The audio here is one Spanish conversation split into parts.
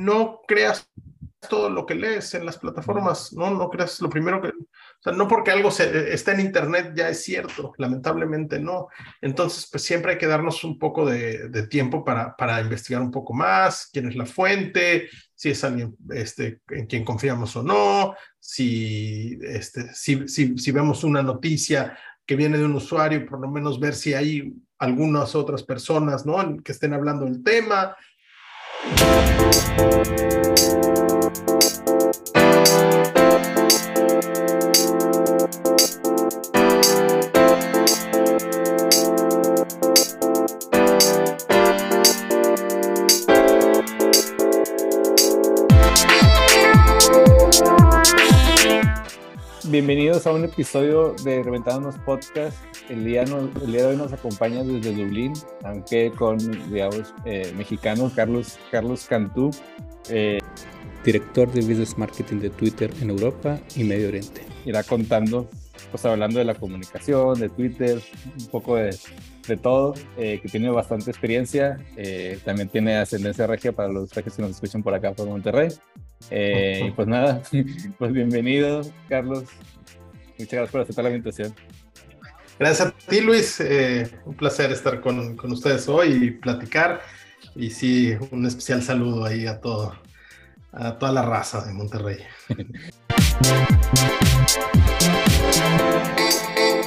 no creas todo lo que lees en las plataformas, ¿no? No creas lo primero que, o sea, no porque algo se, está en internet ya es cierto, lamentablemente no. Entonces, pues siempre hay que darnos un poco de, de tiempo para, para investigar un poco más, quién es la fuente, si es alguien este, en quien confiamos o no, si, este, si, si, si vemos una noticia que viene de un usuario, por lo menos ver si hay algunas otras personas, ¿no? Que estén hablando del tema. Música Bienvenidos a un episodio de Reventándonos Podcast. El día, el día de hoy nos acompaña desde Dublín, aunque con, digamos, eh, mexicano, Carlos, Carlos Cantú, eh, director de Business Marketing de Twitter en Europa y Medio Oriente. Irá contando, pues hablando de la comunicación, de Twitter, un poco de, de todo, eh, que tiene bastante experiencia. también tiene ascendencia regia para los regios que nos escuchan por acá por Monterrey. Eh, y pues nada, pues bienvenido, Carlos. Muchas gracias por aceptar la invitación. Gracias a ti, Luis. Eh, un placer estar con, con, ustedes hoy y platicar. Y sí, un especial saludo ahí a todo, a toda la raza de Monterrey.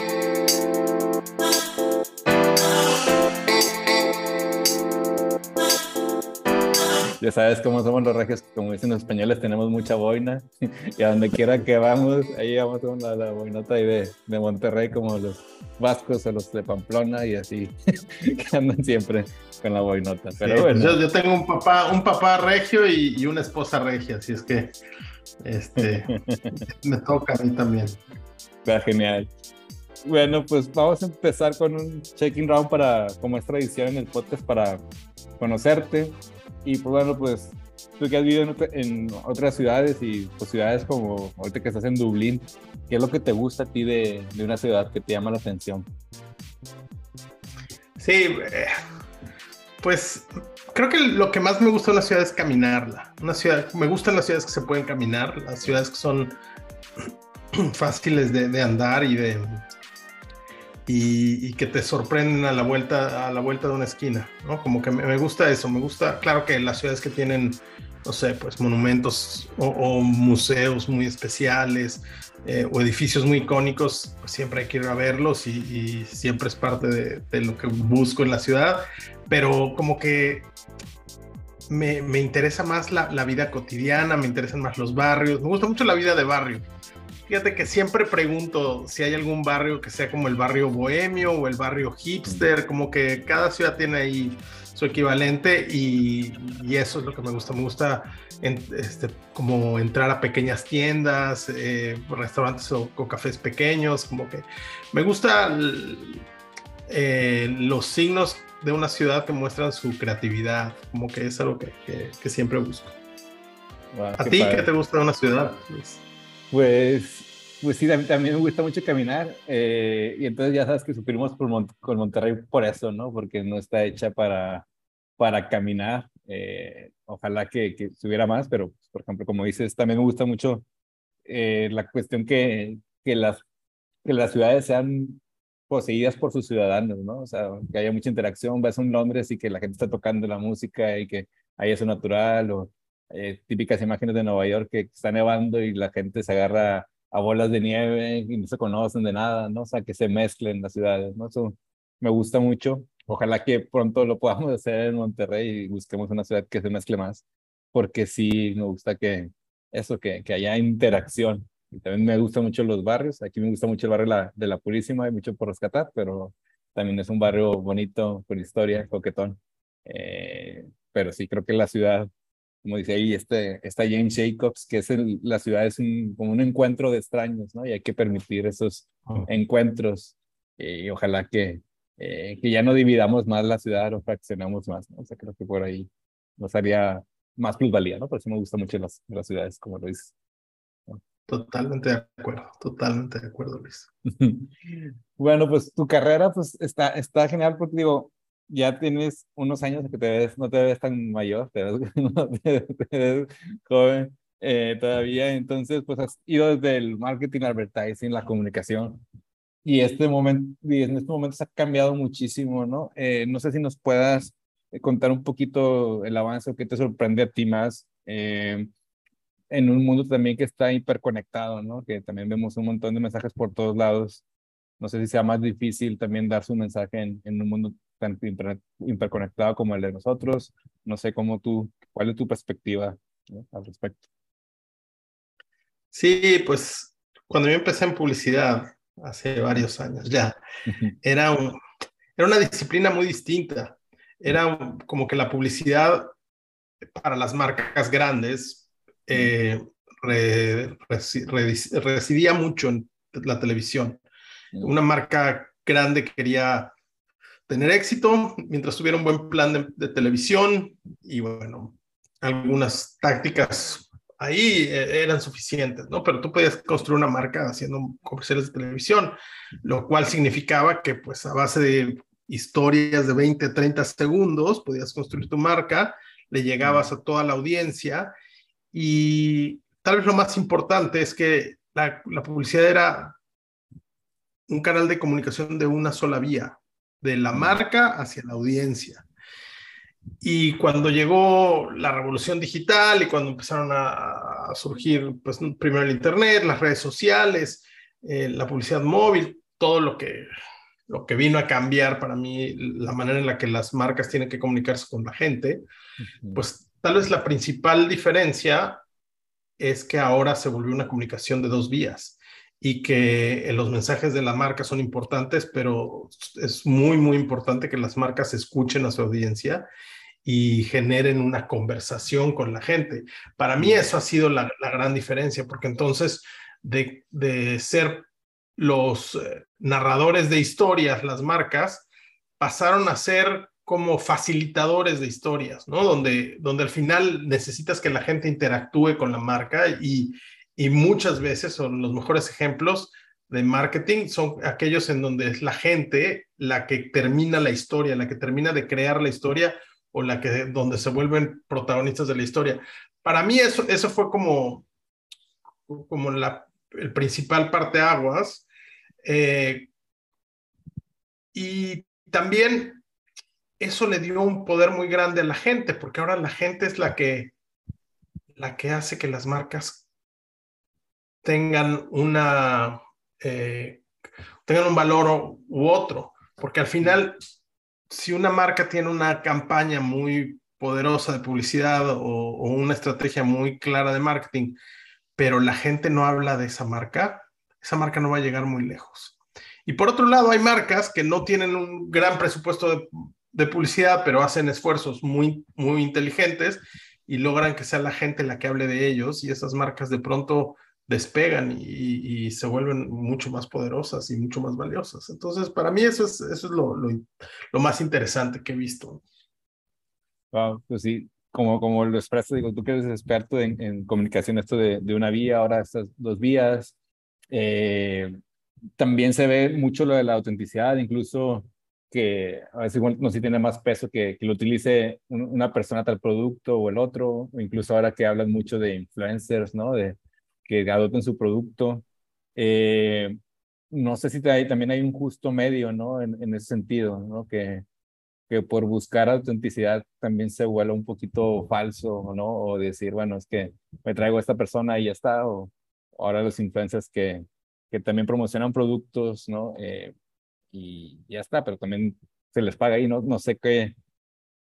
Ya sabes cómo somos los regios, como dicen los españoles, tenemos mucha boina y a donde quiera que vamos, ahí vamos con la, la boinota ahí de, de, Monterrey, como los vascos o los de Pamplona y así, que andan siempre con la boinota. Pero sí, bueno. Pues yo, yo, tengo un papá, un papá regio y, y una esposa regia, así es que este, me toca a mí también. Está genial. Bueno, pues vamos a empezar con un checking round para, como es tradición en el podcast, para conocerte, y pues bueno, pues tú que has vivido en, otras ciudades y pues ciudades como ahorita que estás en Dublín, ¿qué es lo que te gusta a ti de, de una ciudad que te llama la atención? Sí, eh, pues creo que lo que más me gusta de una ciudad es caminarla. Una ciudad, me gustan las ciudades que se pueden caminar, las ciudades que son fáciles de andar y de, y, y, que te sorprenden a la vuelta a la vuelta de una esquina, ¿no? Como que me, me gusta eso, me gusta, claro que las ciudades que tienen, no sé, pues monumentos o, o museos muy especiales eh, o edificios muy icónicos, pues siempre hay que ir a verlos y, y siempre es parte de, de, lo que busco en la ciudad, pero como que me, me interesa más la, la vida cotidiana, me interesan más los barrios, me gusta mucho la vida de barrio. Fíjate que siempre pregunto si hay algún barrio que sea como el barrio bohemio o el barrio hipster, como que cada ciudad tiene ahí su equivalente y, y eso es lo que me gusta. Me gusta en, este, como entrar a pequeñas tiendas, eh, restaurantes o, o, cafés pequeños, como que me gusta eh, los signos de una ciudad que muestran su creatividad, como que es algo que, que, que siempre busco. Wow, ¿A ti padre. qué te gusta de una ciudad? Luis? Pues, pues sí, también, me gusta mucho caminar eh, y entonces ya sabes que sufrimos por Mon con Monterrey por eso, ¿no? Porque no está hecha para, para caminar. Eh, ojalá que, que subiera más, pero pues, por ejemplo, como dices, también me gusta mucho eh, la cuestión que, que, las, que las ciudades sean poseídas por sus ciudadanos, ¿no? O sea, que haya mucha interacción, vas a un Londres y que la gente está tocando la música y que hay eso natural o eh, típicas imágenes de Nueva York que está nevando y la gente se agarra a bolas de nieve y no se conocen de nada, ¿no? O sea, que se mezclen las ciudades, ¿no? Eso me gusta mucho. Ojalá que pronto lo podamos hacer en Monterrey y busquemos una ciudad que se mezcle más, porque sí me gusta que eso, que, que haya interacción. Y también me gustan mucho los barrios. Aquí me gusta mucho el barrio la, de la Purísima, hay mucho por rescatar, pero también es un barrio bonito, con historia, coquetón. Eh, pero sí, creo que la ciudad como dice ahí este, esta James Jacobs, que es el, la ciudad es un, como un encuentro de extraños, ¿no? Y hay que permitir esos oh. encuentros y ojalá que, eh, que ya no dividamos más la ciudad o fraccionamos más, ¿no? O sea, creo que por ahí nos haría más plusvalía, ¿no? Por eso me gustan mucho las, las ciudades, como lo dices. Totalmente de acuerdo, totalmente de acuerdo, Luis. bueno, pues tu carrera pues está, está genial porque digo, ya tienes unos años que te ves, no te ves tan mayor, te ves, joven eh, todavía, entonces pues has ido desde el marketing, advertising, la comunicación, y este momento, y en este momento se ha cambiado muchísimo, ¿no? Eh, no sé si nos puedas contar un poquito el avance o qué te sorprende a ti más eh, en un mundo también que está hiperconectado, ¿no? Que también vemos un montón de mensajes por todos lados. No sé si sea más difícil también dar su mensaje en, en un mundo tan hiperconectado como el de nosotros. No sé cómo tú, cuál es tu perspectiva al respecto. Sí, pues cuando yo empecé en publicidad, hace varios años ya, era, un, era una disciplina muy distinta. Era como que la publicidad para las marcas grandes eh, residía mucho en la televisión. Una marca grande quería tener éxito mientras tuviera un buen plan de, televisión y bueno, algunas tácticas ahí eh, eran suficientes, ¿no? Pero tú podías construir una marca haciendo comerciales de televisión, lo cual significaba que pues a base de historias de 20, 30 segundos podías construir tu marca, le llegabas a toda la audiencia y tal vez lo más importante es que la, la publicidad era un canal de comunicación de una sola vía, de la marca hacia la audiencia. Y cuando llegó la revolución digital y cuando empezaron a, surgir, pues primero el Internet, las redes sociales, eh, la publicidad móvil, todo lo que, lo que vino a cambiar para mí la manera en la que las marcas tienen que comunicarse con la gente, pues tal vez la principal diferencia es que ahora se volvió una comunicación de dos vías y que los mensajes de la marca son importantes, pero es muy, muy importante que las marcas escuchen a su audiencia y generen una conversación con la gente. Para mí eso ha sido la, gran diferencia, porque entonces de, de ser los eh, narradores de historias, las marcas, pasaron a ser como facilitadores de historias, ¿no? Donde, donde al final necesitas que la gente interactúe con la marca y, y muchas veces son los mejores ejemplos de marketing, son aquellos en donde es la gente la que termina la historia, la que termina de crear la historia o la que donde se vuelven protagonistas de la historia. Para mí eso, eso fue como, como la, el principal parteaguas. Eh, y también eso le dio un poder muy grande a la gente, porque ahora la gente es la que, la que hace que las marcas tengan una eh, tengan un valor u otro, porque al final, si una marca tiene una campaña muy poderosa de publicidad o, una estrategia muy clara de marketing, pero la gente no habla de esa marca, esa marca no va a llegar muy lejos. Y por otro lado, hay marcas que no tienen un gran presupuesto de, de publicidad, pero hacen esfuerzos muy, muy inteligentes y logran que sea la gente la que hable de ellos y esas marcas de pronto despegan y, se vuelven mucho más poderosas y mucho más valiosas. Entonces, para mí eso es, eso es lo, lo, más interesante que he visto. Wow, pues sí, como, como lo expreso, digo, tú que eres experto en, en comunicación, esto de, de, una vía, ahora estas dos vías, eh, también se ve mucho lo de la autenticidad, incluso que a veces no si tiene más peso que, que lo utilice una persona tal producto o el otro, incluso ahora que hablan mucho de influencers, ¿no? De, que adopten su producto. Eh, no sé si también hay un justo medio, ¿no? En, en, ese sentido, ¿no? Que, por buscar autenticidad también se vuelve un poquito falso, ¿no? O decir, bueno, es que me traigo a esta persona y ya está, o ahora los influencers que, también promocionan productos, ¿no? Eh, y ya está, pero también se les paga ahí, ¿no? No sé qué,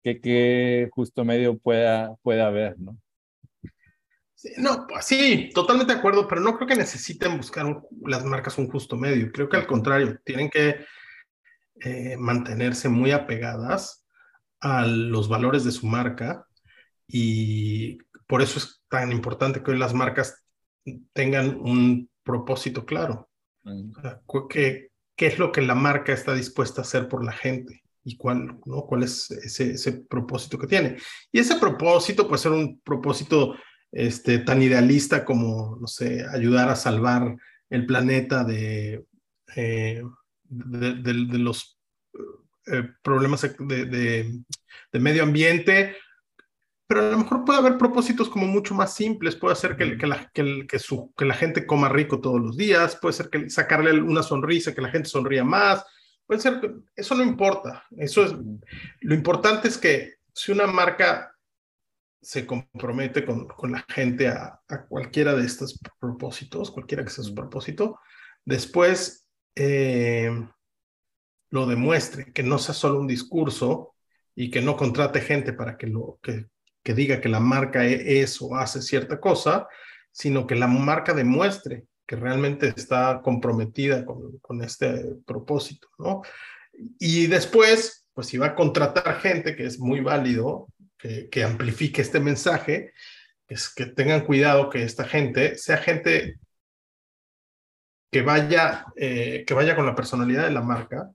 qué, qué justo medio pueda, pueda haber, ¿no? No, pues sí, totalmente de acuerdo, pero no creo que necesiten buscar las marcas un justo medio. Creo que al contrario, tienen que eh, mantenerse muy apegadas a los valores de su marca y por eso es tan importante que hoy las marcas tengan un propósito claro. Mm. ¿qué, ¿Qué es lo que la marca está dispuesta a hacer por la gente? y cuál, ¿no? cuál es ese, ese, propósito que tiene. Y ese propósito puede ser un propósito este, tan idealista como, no sé, ayudar a salvar el planeta de, eh, de, los problemas de, de, medio ambiente, pero a lo mejor puede haber propósitos como mucho más simples, puede ser que, que, la, que, que, su, que la gente coma rico todos los días, puede ser que sacarle una sonrisa, que la gente sonría más, puede ser, eso no importa, eso es, lo importante es que si una marca se compromete con, con la gente a, a, cualquiera de estos propósitos, cualquiera que sea su propósito, después eh, lo demuestre, que no sea solo un discurso y que no contrate gente para que, lo, que, que diga que la marca e-, es o hace cierta cosa, sino que la marca demuestre que realmente está comprometida con, con este propósito, ¿no? Y después, pues si va a contratar gente, que es muy válido, que, que amplifique este mensaje, es que tengan cuidado que esta gente sea gente que vaya, eh, que vaya con la personalidad de la marca,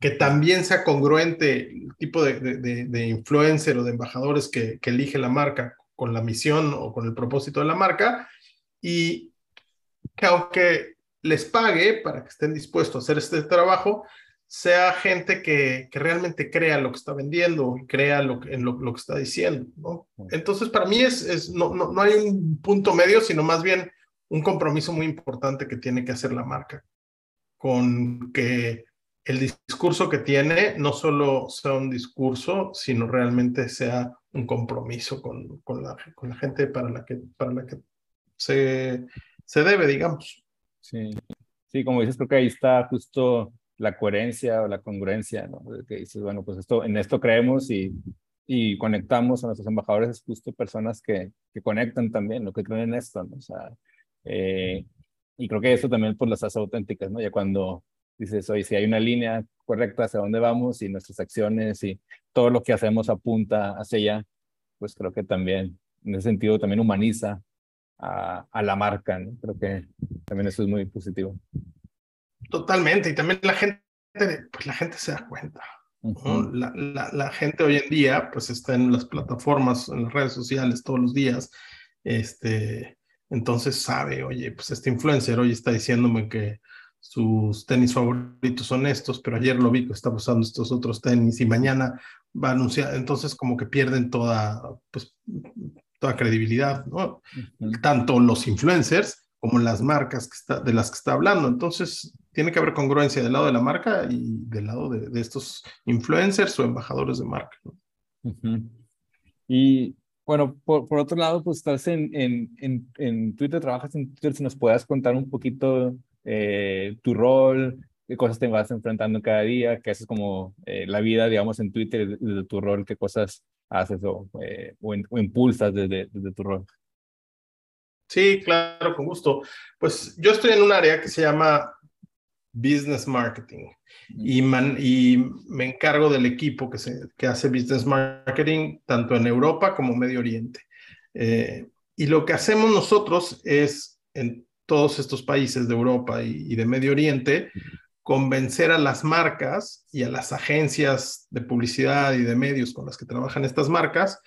que también sea congruente el tipo de, de, de influencer o de embajadores que, que, elige la marca con la misión o con el propósito de la marca y que aunque les pague para que estén dispuestos a hacer este trabajo, sea gente que, que realmente crea lo que está vendiendo y crea lo en lo, lo, que está diciendo. ¿no? Entonces, para mí es, es no, no, no hay un punto medio, sino más bien un compromiso muy importante que tiene que hacer la marca con que el discurso que tiene no solo sea un discurso, sino realmente sea un compromiso con, con, la, con la, gente para la que, para la que se, se debe, digamos. Sí. sí, como dices, creo que ahí está justo la coherencia o la congruencia, ¿no? Que dices, bueno, pues esto, en esto creemos y, y conectamos a nuestros embajadores, es justo personas que, que conectan también, lo que creen en esto, ¿no? O sea, eh, y creo que eso también pues las hace auténticas, ¿no? Ya cuando dices, oye, si hay una línea correcta hacia dónde vamos y nuestras acciones y todo lo que hacemos apunta hacia allá, pues creo que también, en ese sentido, también humaniza a, a la marca, ¿no? Creo que también eso es muy positivo. Totalmente, y también la gente, pues la gente se da cuenta. Uh -huh. la, la, la, gente hoy en día, pues está en las plataformas, en las redes sociales todos los días, este, entonces sabe, oye, pues este influencer hoy está diciéndome que sus tenis favoritos son estos, pero ayer lo vi que estaba usando estos otros tenis y mañana va a anunciar, entonces como que pierden toda, pues, toda credibilidad, ¿no? Uh -huh. Tanto los influencers como las marcas que está, de las que está hablando. Entonces tiene que haber congruencia del lado de la marca y del lado de, de estos influencers o embajadores de marca. ¿no? Uh -huh. Y bueno, por, por, otro lado, pues estás en, en, en, en, Twitter, trabajas en Twitter, si nos puedas contar un poquito eh, tu rol, qué cosas te vas enfrentando cada día, qué haces como eh, la vida, digamos, en Twitter, desde tu rol, qué cosas haces o, eh, o, o impulsas desde, desde tu rol. Sí, claro, con gusto. Pues yo estoy en un área que se llama Business Marketing y, man, y me encargo del equipo que, se, que hace Business Marketing tanto en Europa como Medio Oriente. Eh, y lo que hacemos nosotros es en todos estos países de Europa y, y, de Medio Oriente convencer a las marcas y a las agencias de publicidad y de medios con las que trabajan estas marcas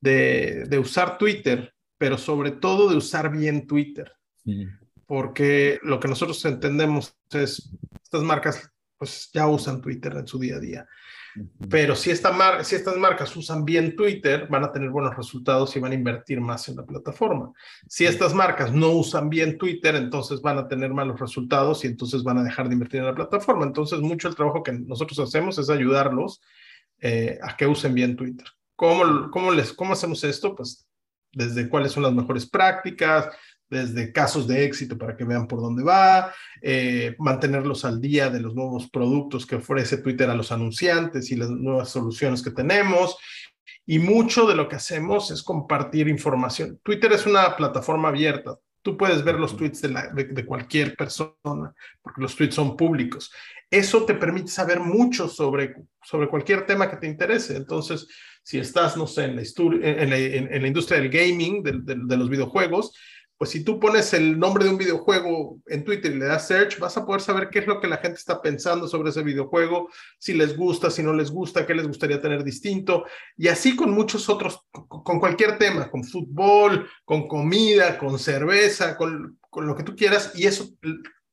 de, de usar Twitter, pero sobre todo de usar bien Twitter. Sí porque lo que nosotros entendemos es, estas marcas pues ya usan Twitter en su día a día. Pero si, esta mar si estas marcas usan bien Twitter, van a tener buenos resultados y van a invertir más en la plataforma. Si estas marcas no usan bien Twitter, entonces van a tener malos resultados y entonces van a dejar de invertir en la plataforma. Entonces, mucho el trabajo que nosotros hacemos es ayudarlos eh, a que usen bien Twitter. ¿Cómo, cómo, les, ¿Cómo hacemos esto? Pues desde cuáles son las mejores prácticas, desde casos de éxito para que vean por dónde va, eh, mantenerlos al día de los nuevos productos que ofrece Twitter a los anunciantes y las nuevas soluciones que tenemos. Y mucho de lo que hacemos es compartir información. Twitter es una plataforma abierta. Tú puedes ver los tweets de, la, de, de cualquier persona, porque los tweets son públicos. Eso te permite saber mucho sobre, sobre cualquier tema que te interese. Entonces, si estás, no sé, en la, en la, en la industria del gaming, de, de, de los videojuegos, pues si tú pones el nombre de un videojuego en Twitter y le das search, vas a poder saber qué es lo que la gente está pensando sobre ese videojuego, si les gusta, si no les gusta, qué les gustaría tener distinto, y así con muchos otros, con cualquier tema, con fútbol, con comida, con cerveza, con, con lo que tú quieras, y eso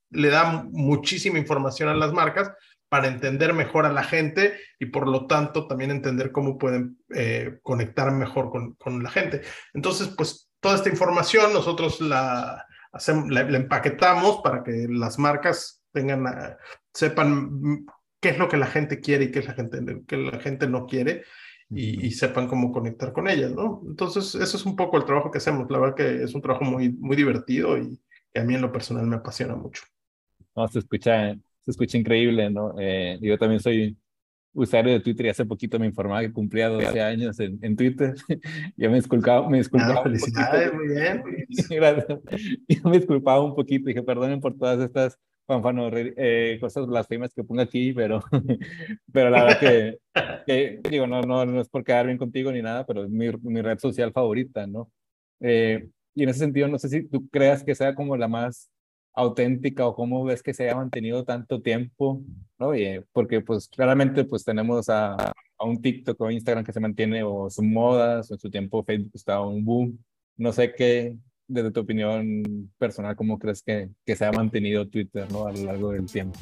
le da muchísima información a las marcas para entender mejor a la gente y por lo tanto también entender cómo pueden eh, conectar mejor con, con, la gente. Entonces, pues toda esta información nosotros la, hacemos, la, empaquetamos para que las marcas tengan, eh, sepan qué es lo que la gente quiere y qué es la gente, que la gente no quiere. Y, y, sepan cómo conectar con ellas, ¿no? Entonces, eso es un poco el trabajo que hacemos. La verdad que es un trabajo muy, muy divertido y, que a mí en lo personal me apasiona mucho. No, se escucha, se escucha increíble, ¿no? Eh, yo también soy usuario de Twitter y hace poquito me informaba que cumplía 12 años en, en Twitter. yo me disculpaba, me disculpaba. Ah, felicidades, muy bien. Gracias. Yo me disculpaba un poquito, dije, perdonen por todas estas fanfano, eh, cosas blasfemas que pongo aquí, pero, pero la verdad que, que, digo, no, no, no es por quedar bien contigo ni nada, pero es mi, mi red social favorita, ¿no? Eh, y en ese sentido, no sé si tú creas que sea como la más auténtica o cómo ves que se haya mantenido tanto tiempo, ¿no? porque pues claramente pues tenemos a, a, un TikTok o Instagram que se mantiene o son modas, o en su tiempo Facebook estaba un boom. No sé qué, desde tu opinión personal, cómo crees que, que se ha mantenido Twitter, ¿no? A lo largo del tiempo.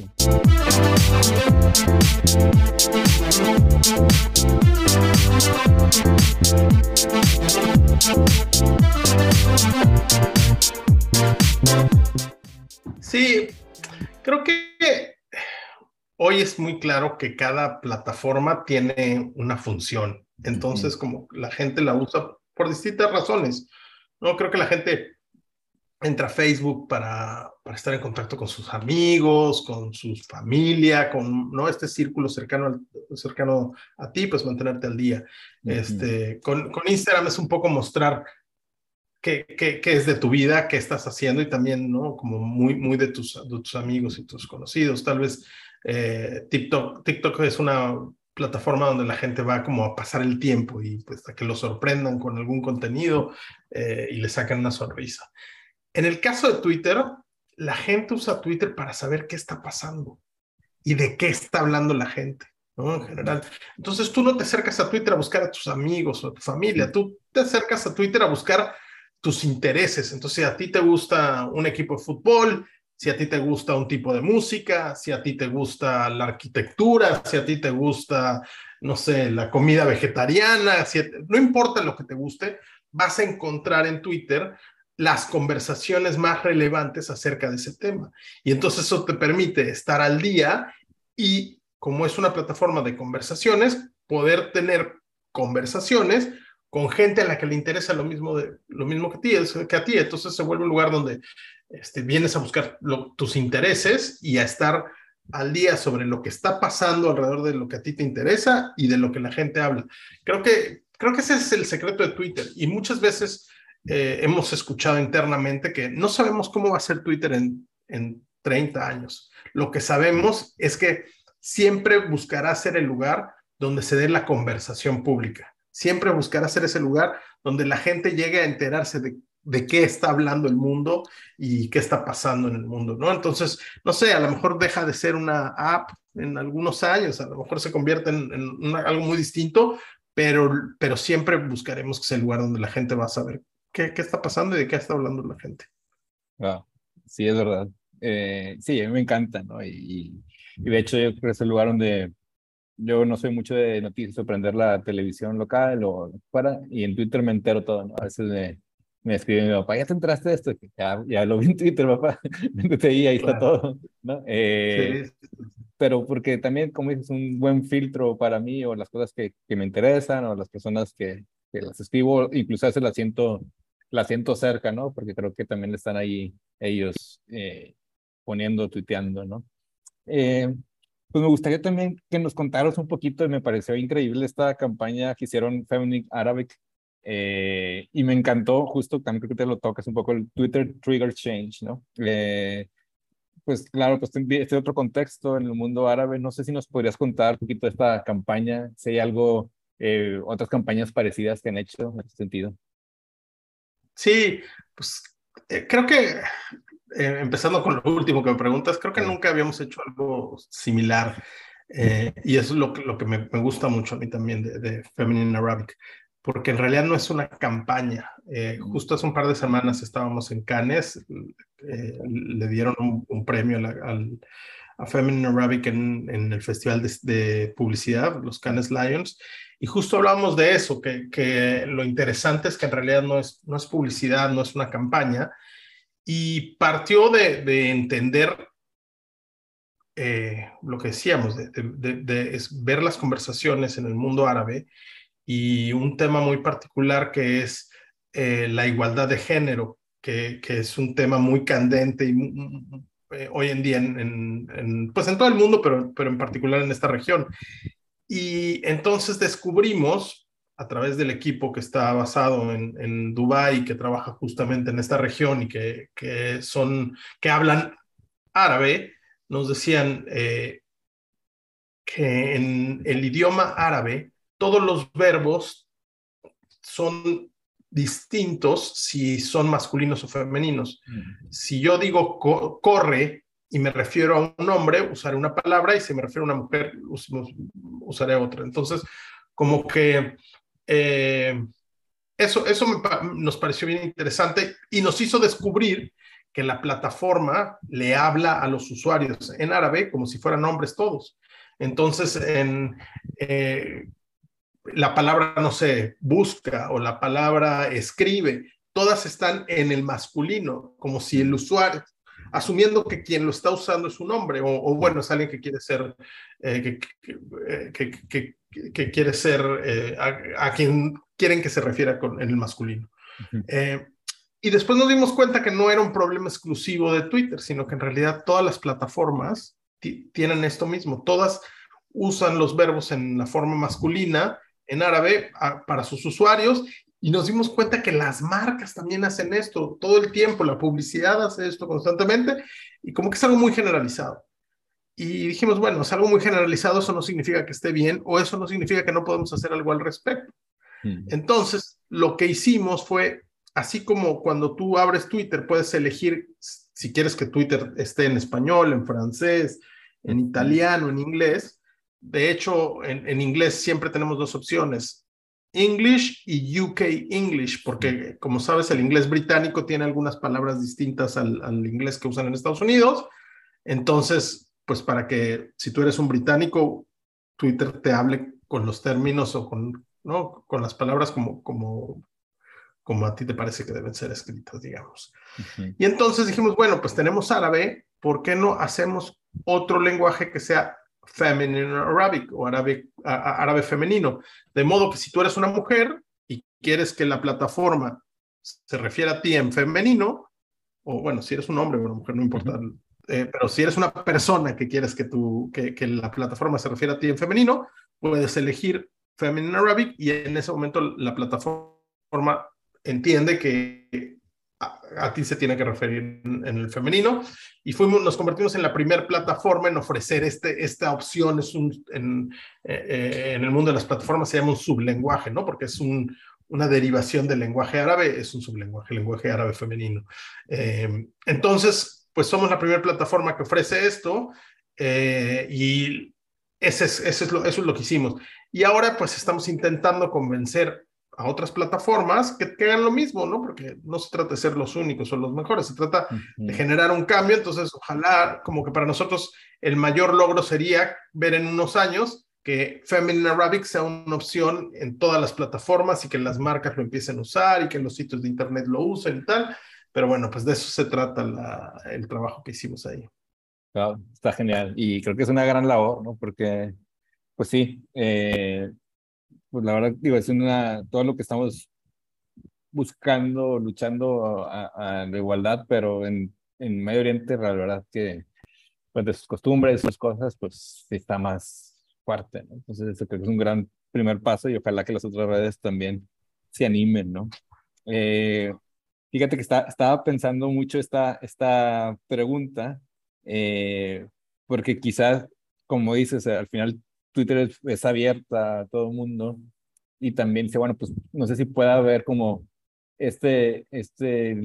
Sí, creo que hoy es muy claro que cada plataforma tiene una función. Entonces, como la gente la usa por distintas razones. No creo que la gente entra a Facebook para, para estar en contacto con sus amigos, con su familia, con ¿no? este círculo cercano, cercano a ti, pues mantenerte al día. este, con, con Instagram es un poco mostrar qué, qué, qué, es de tu vida, qué estás haciendo y también, ¿no? Como muy, muy de tus, de tus amigos y tus conocidos. Tal vez eh, TikTok, TikTok es una plataforma donde la gente va como a pasar el tiempo y pues a que lo sorprendan con algún contenido eh, y le sacan una sonrisa. En el caso de Twitter, la gente usa Twitter para saber qué está pasando y de qué está hablando la gente. ¿no? En general. Entonces tú no te acercas a Twitter a buscar a tus amigos o a tu familia, tú te acercas a Twitter a buscar tus intereses. Entonces, si a ti te gusta un equipo de fútbol, si a ti te gusta un tipo de música, si a ti te gusta la arquitectura, si a ti te gusta, no sé, la comida vegetariana, si, no importa lo que te guste, vas a encontrar en Twitter las conversaciones más relevantes acerca de ese tema. Y entonces eso te permite estar al día y como es una plataforma de conversaciones, poder tener conversaciones con gente a la que le interesa lo mismo, de, lo mismo que, a ti. Entonces se vuelve un lugar donde este, vienes a buscar tus intereses y a estar al día sobre lo que está pasando alrededor de lo que a ti te interesa y de lo que la gente habla. Creo que, creo que ese es el secreto de Twitter y muchas veces eh, hemos escuchado internamente que no sabemos cómo va a ser Twitter en, en 30 años. Lo que sabemos es que siempre buscará ser el lugar donde se dé la conversación pública siempre buscar hacer ese lugar donde la gente llegue a enterarse de, de, qué está hablando el mundo y qué está pasando en el mundo, ¿no? Entonces, no sé, a lo mejor deja de ser una app en algunos años, a lo mejor se convierte en, en algo muy distinto, pero, pero siempre buscaremos que sea el lugar donde la gente va a saber qué, qué está pasando y de qué está hablando la gente. Sí, es verdad. Eh, sí, a mí me encanta, ¿no? Y, y, de hecho yo creo que es el lugar donde yo no soy mucho de noticias o prender la televisión local o para, y en Twitter me entero todo, ¿no? A veces me, me escribe mi papá, ¿ya te enteraste de esto? Ya, ya lo vi en Twitter, papá, ahí, ahí está todo, ¿no? Eh, pero porque también, como dices, un buen filtro para mí o las cosas que, que me interesan o las personas que, que las escribo, incluso a veces las siento, las siento cerca, ¿no? Porque creo que también están ahí ellos eh, poniendo, tuiteando, ¿no? Eh, pues me gustaría también que nos contaras un poquito, me pareció increíble esta campaña que hicieron Feminine Arabic, eh, y me encantó, justo también creo que te lo tocas un poco, el Twitter Trigger Change, ¿no? Eh, pues claro, pues este otro contexto en el mundo árabe, no sé si nos podrías contar un poquito de esta campaña, si hay algo, eh, otras campañas parecidas que han hecho en ese sentido. Sí, pues creo que eh, empezando con lo último que me preguntas, creo que nunca habíamos hecho algo similar. Eh, y eso es lo, lo que me, me, gusta mucho a mí también de, de, Feminine Arabic, porque en realidad no es una campaña. Eh, justo hace un par de semanas estábamos en Cannes, le dieron un, un premio al, a Feminine Arabic en, en el festival de, de, publicidad, los Cannes Lions, y justo hablábamos de eso, que, que, lo interesante es que en realidad no es, no es publicidad, no es una campaña, y partió de, de entender eh, lo que decíamos, de, ver las conversaciones en el mundo árabe y un tema muy particular que es eh, la igualdad de género, que, es un tema muy candente y eh, hoy en día en, pues en todo el mundo, pero en particular en esta región. Y entonces descubrimos a través del equipo que está basado en, en Dubái, que trabaja justamente en esta región y que, que, son, que hablan árabe, nos decían eh, que en el idioma árabe todos los verbos son distintos si son masculinos o femeninos. Mm. Si yo digo co corre y me refiero a un hombre, usaré una palabra y si me refiero a una mujer, us usaré otra. Entonces, como que eh, eso, eso nos pareció bien interesante y nos hizo descubrir que la plataforma le habla a los usuarios en árabe como si fueran hombres todos. Entonces, en eh, la palabra, no sé, busca o la palabra escribe, todas están en el masculino, como si el usuario, asumiendo que quien lo está usando es un hombre, o, bueno, es alguien que quiere ser, eh, que, quiere ser eh, a, a, quien quieren que se refiera con, en el masculino. Uh -huh. eh, y después nos dimos cuenta que no era un problema exclusivo de Twitter, sino que en realidad todas las plataformas tienen esto mismo. Todas usan los verbos en la forma masculina, en árabe, a, para sus usuarios. Y nos dimos cuenta que las marcas también hacen esto todo el tiempo. La publicidad hace esto constantemente y como que es algo muy generalizado. Y dijimos, bueno, es algo muy generalizado, eso no significa que esté bien o eso no significa que no podemos hacer algo al respecto. Mm. Entonces, lo que hicimos fue así como cuando tú abres Twitter, puedes elegir si quieres que Twitter esté en español, en francés, en italiano, en inglés. De hecho, en, en inglés siempre tenemos dos opciones, English y UK English, porque como sabes, el inglés británico tiene algunas palabras distintas al, al, inglés que usan en Estados Unidos. Entonces, pues para que si tú eres un británico, Twitter te hable con los términos o con, ¿no? con las palabras como, como como a ti te parece que deben ser escritas, digamos. Uh -huh. Y entonces dijimos, bueno, pues tenemos árabe, ¿por qué no hacemos otro lenguaje que sea feminine Arabic o árabe, árabe femenino? De modo que si tú eres una mujer y quieres que la plataforma se refiera a ti en femenino, o bueno, si eres un hombre o una mujer, no importa, uh -huh. Eh, pero si eres una persona que quieres que, tu, que, que la plataforma se refiera a ti en femenino, puedes elegir feminine Arabic y en ese momento la plataforma entiende que a, a, ti se tiene que referir en, en, el femenino y fuimos, nos convertimos en la primera plataforma en ofrecer este, esta opción, es un, en, eh, en, el mundo de las plataformas se llama un sublenguaje, ¿no? Porque es un, una derivación del lenguaje árabe, es un sublenguaje, el lenguaje árabe femenino. Eh, entonces, pues somos la primera plataforma que ofrece esto eh, y ese es, ese es lo, eso es lo que hicimos. Y ahora pues estamos intentando convencer a otras plataformas que, que, hagan lo mismo, ¿no? Porque no se trata de ser los únicos o los mejores, se trata uh -huh. de generar un cambio, entonces ojalá como que para nosotros el mayor logro sería ver en unos años que Feminine Arabic sea una opción en todas las plataformas y que las marcas lo empiecen a usar y que los sitios de internet lo usen y tal, pero bueno, pues de eso se trata la, el trabajo que hicimos ahí. Está genial y creo que es una gran labor, ¿no? Porque, pues sí, eh, pues la verdad, digo, es una, todo lo que estamos buscando, luchando a, a la igualdad, pero en, en Medio Oriente, la verdad que, pues de sus costumbres, sus cosas, pues está más fuerte, ¿no? Entonces, eso creo que es un gran primer paso y ojalá que las otras redes también se animen, ¿no? Eh, fíjate que está, estaba pensando mucho esta, esta pregunta, eh, porque quizás, como dices, al final Twitter es, es, abierta a todo el mundo y también dice, bueno, pues no sé si pueda haber como este, este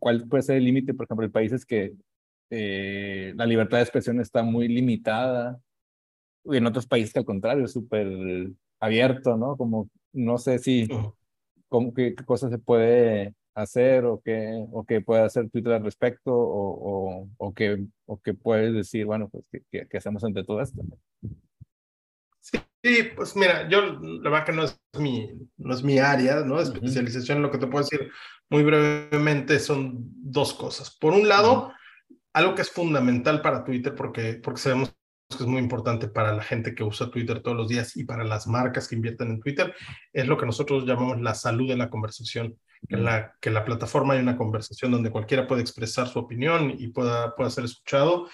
cuál puede ser el límite, por ejemplo, en países que eh, la libertad de expresión está muy limitada y en otros países que al contrario es súper abierto, ¿no? Como no sé si, como qué, qué cosa se puede hacer o qué, o qué puede hacer Twitter al respecto o, o, o, qué, o qué puedes decir, bueno, pues, ¿qué, qué, hacemos ante todo esto? Sí, pues mira, yo la verdad que no es mi, no es mi área, ¿no? Especialización, lo que te puedo decir muy brevemente son dos cosas. Por un lado, algo que es fundamental para Twitter, porque, porque sabemos que es muy importante para la gente que usa Twitter todos los días y para las marcas que invierten en Twitter, es lo que nosotros llamamos la salud de la conversación, que, la, que la plataforma hay una conversación donde cualquiera puede expresar su opinión y pueda, pueda ser escuchado,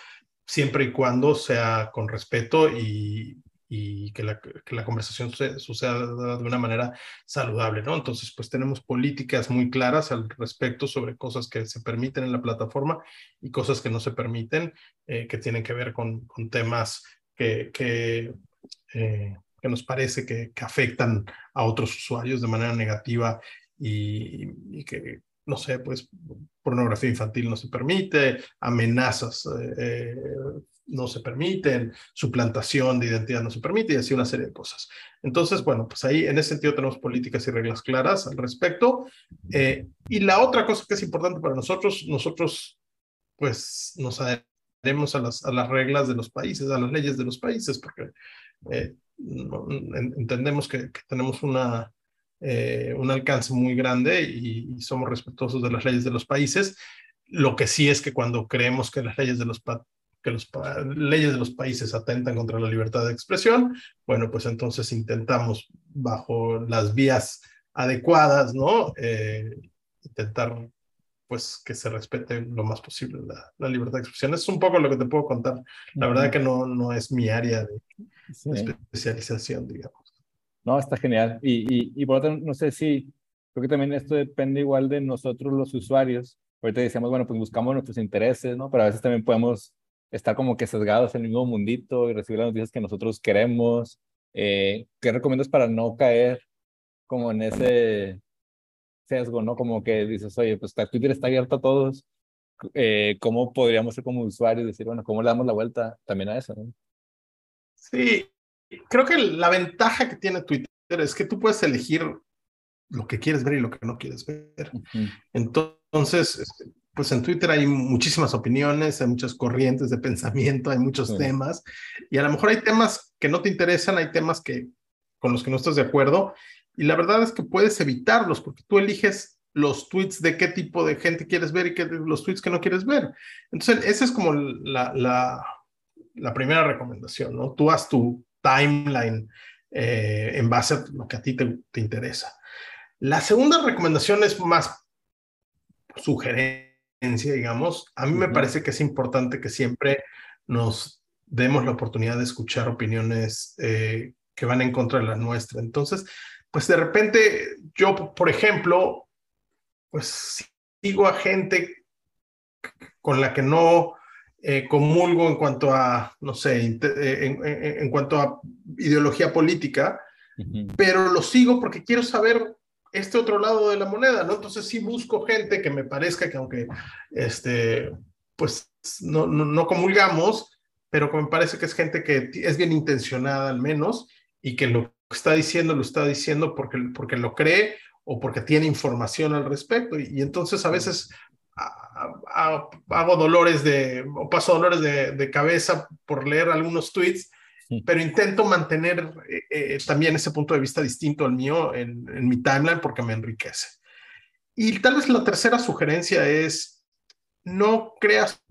siempre y cuando sea con respeto y, y que la, que la conversación suceda de una manera saludable, ¿no? Entonces, pues tenemos políticas muy claras al respecto sobre cosas que se permiten en la plataforma y cosas que no se permiten, eh, que tienen que ver con, temas que, que, eh, nos parece que, afectan a otros usuarios de manera negativa y, que no sé, pues pornografía infantil no se permite, amenazas eh, no se permiten, suplantación de identidad no se permite y así una serie de cosas. Entonces, bueno, pues ahí en ese sentido tenemos políticas y reglas claras al respecto. Eh, y la otra cosa que es importante para nosotros, nosotros pues nos adheremos a las, a las reglas de los países, a las leyes de los países, porque eh, entendemos que, tenemos una, eh, un alcance muy grande y, somos respetuosos de las leyes de los países. Lo que sí es que cuando creemos que las leyes de los que las leyes de los países atentan contra la libertad de expresión, bueno, pues entonces intentamos bajo las vías adecuadas, ¿no? Eh, intentar pues que se respete lo más posible la, la, libertad de expresión. Es un poco lo que te puedo contar. La verdad que no, no es mi área de, especialización, digamos. No, está genial. Y, y, y por otro, no sé si, creo que también esto depende igual de nosotros los usuarios. Ahorita decíamos, bueno, pues buscamos nuestros intereses, ¿no? Pero a veces también podemos estar como que sesgados en el mismo mundito y recibir las noticias que nosotros queremos. Eh, ¿Qué recomiendas para no caer como en ese sesgo, no? Como que dices, oye, pues Twitter está abierto a todos. Eh, ¿Cómo podríamos ser como usuarios decir, bueno, cómo le damos la vuelta también a eso? ¿no? Sí, creo que la ventaja que tiene Twitter es que tú puedes elegir lo que quieres ver y lo que no quieres ver. Uh -huh. Entonces, este, pues en Twitter hay muchísimas opiniones, hay muchas corrientes de pensamiento, hay muchos sí. temas, y a lo mejor hay temas que no te interesan, hay temas que, con los que no estás de acuerdo, y la verdad es que puedes evitarlos porque tú eliges los tweets de qué tipo de gente quieres ver y qué, los tweets que no quieres ver. Entonces, esa es como la, la, la primera recomendación, ¿no? Tú haz tu timeline eh, en base a lo que a ti te, te interesa. La segunda recomendación es más sugerente digamos, a mí me parece que es importante que siempre nos demos la oportunidad de escuchar opiniones eh, que van en contra de la nuestra. Entonces, pues de repente yo, por ejemplo, pues sigo a gente con la que no eh, comulgo en cuanto a, no sé, en, en, en cuanto a ideología política, uh -huh. pero lo sigo porque quiero saber este otro lado de la moneda, ¿no? Entonces sí busco gente que me parezca que aunque, este, pues no, no, no comulgamos, pero que me parece que es gente que es bien intencionada al menos y que lo que está diciendo lo está diciendo porque, porque lo cree o porque tiene información al respecto. Y, entonces a veces hago dolores de, o paso dolores de cabeza por leer algunos tweets pero intento mantener eh, eh, también ese punto de vista distinto al mío en, mi timeline porque me enriquece. Y tal vez la tercera sugerencia es, no creas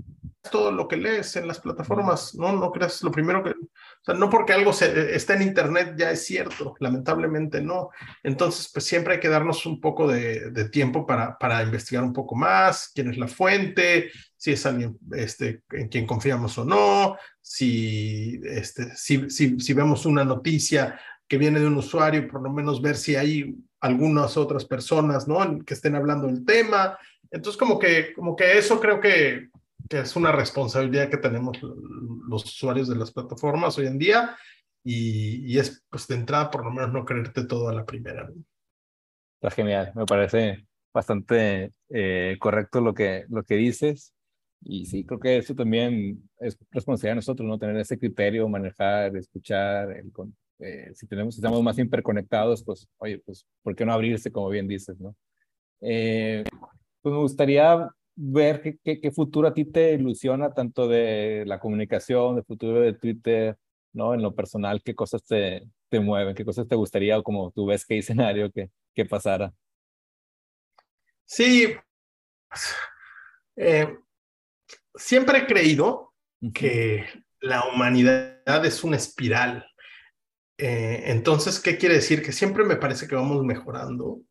todo lo que lees en las plataformas, no, no creas lo primero que, o sea, no porque algo se, está en internet ya es cierto, lamentablemente no. Entonces, pues siempre hay que darnos un poco de, de tiempo para, para investigar un poco más, quién es la fuente, si es alguien este, en quien confiamos o no, si, este, si, si, si, vemos una noticia que viene de un usuario, por lo menos ver si hay algunas otras personas ¿no? que estén hablando del tema. Entonces, como que, como que eso creo que, que es una responsabilidad que tenemos los usuarios de las plataformas hoy en día y, y, es, pues, de entrada, por lo menos no creerte todo a la primera. Está genial, me parece bastante eh, correcto lo que, lo que dices. Y sí, creo que eso también es responsabilidad de nosotros, ¿no? Tener ese criterio, manejar, escuchar, el, eh, si tenemos, estamos más hiperconectados, pues, oye, pues, ¿por qué no abrirse, como bien dices, ¿no? Eh, pues me gustaría ver qué, qué, futuro a ti te ilusiona, tanto de la comunicación, de futuro de Twitter, ¿no? En lo personal, qué cosas te, te mueven, qué cosas te gustaría o como tú ves qué escenario que, que pasara. Sí, eh, siempre he creído que la humanidad es una espiral. Eh, entonces, ¿qué quiere decir? Que siempre me parece que vamos mejorando,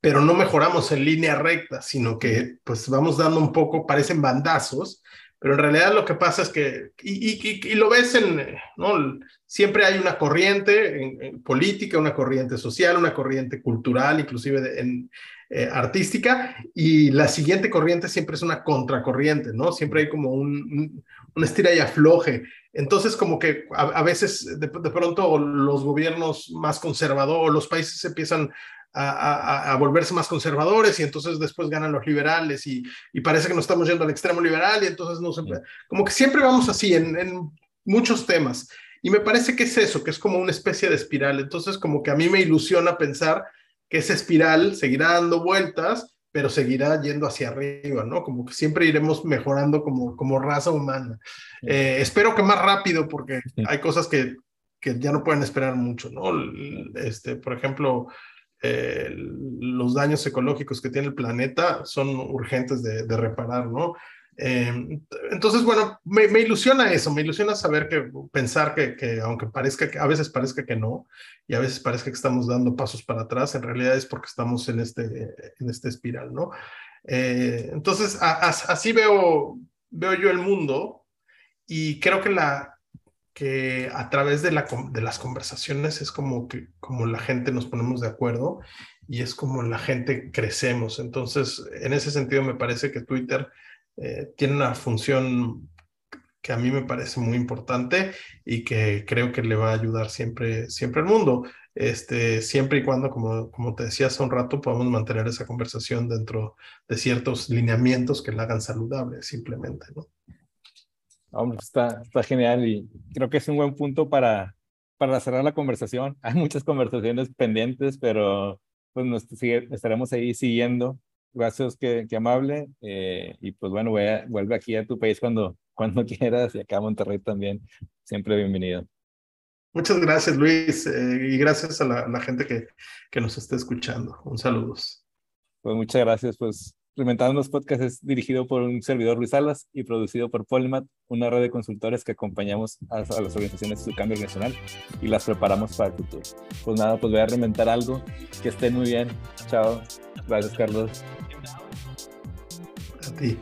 pero no mejoramos en línea recta, sino que pues vamos dando un poco, parecen bandazos, pero en realidad lo que pasa es que, y, lo ves en, ¿no? Siempre hay una corriente en, política, una corriente social, una corriente cultural, inclusive en, eh, artística, y la siguiente corriente siempre es una contracorriente, ¿no? Siempre hay como un, un, estira y afloje. Entonces, como que a, veces de, de, pronto los gobiernos más conservadores, los países empiezan a, volverse más conservadores y entonces después ganan los liberales y, parece que nos estamos yendo al extremo liberal y entonces no se como que siempre vamos así en, muchos temas y me parece que es eso, que es como una especie de espiral, entonces como que a mí me ilusiona pensar que esa espiral seguirá dando vueltas, pero seguirá yendo hacia arriba, ¿no? Como que siempre iremos mejorando como, como raza humana. Eh, espero que más rápido porque hay cosas que, que ya no pueden esperar mucho, ¿no? Este, por ejemplo, eh, los daños ecológicos que tiene el planeta son urgentes de, reparar, ¿no? Eh, entonces, bueno, me, ilusiona eso, me ilusiona saber que, pensar que, que, aunque parezca que a veces parezca que no, y a veces parezca que estamos dando pasos para atrás, en realidad es porque estamos en este, en este espiral, ¿no? Eh, entonces, así veo, veo yo el mundo y creo que la, que a través de, la, de las conversaciones es como que como la gente nos ponemos de acuerdo y es como la gente crecemos. Entonces, en ese sentido me parece que Twitter eh, tiene una función que a mí me parece muy importante y que creo que le va a ayudar siempre, siempre al mundo. Este, siempre y cuando, como, como te decía hace un rato, podamos mantener esa conversación dentro de ciertos lineamientos que la hagan saludable, simplemente, ¿no? Hombre, está, está genial y creo que es un buen punto para, para cerrar la conversación. Hay muchas conversaciones pendientes, pero pues nos estaremos ahí siguiendo. Gracias, que, que amable. Eh, y pues bueno, vuelve aquí a tu país cuando, cuando quieras y acá a Monterrey también. Siempre bienvenido. Muchas gracias, Luis, eh, y gracias a la, la, gente que, que nos está escuchando. Un saludo. Pues muchas gracias, pues Implementando los Podcasts es dirigido por un servidor Luis Salas y producido por Polymath, una red de consultores que acompañamos a, las organizaciones de su cambio nacional y las preparamos para el futuro. Pues nada, pues voy a reinventar algo. Que estén muy bien. Chao. Gracias, Carlos. A ti.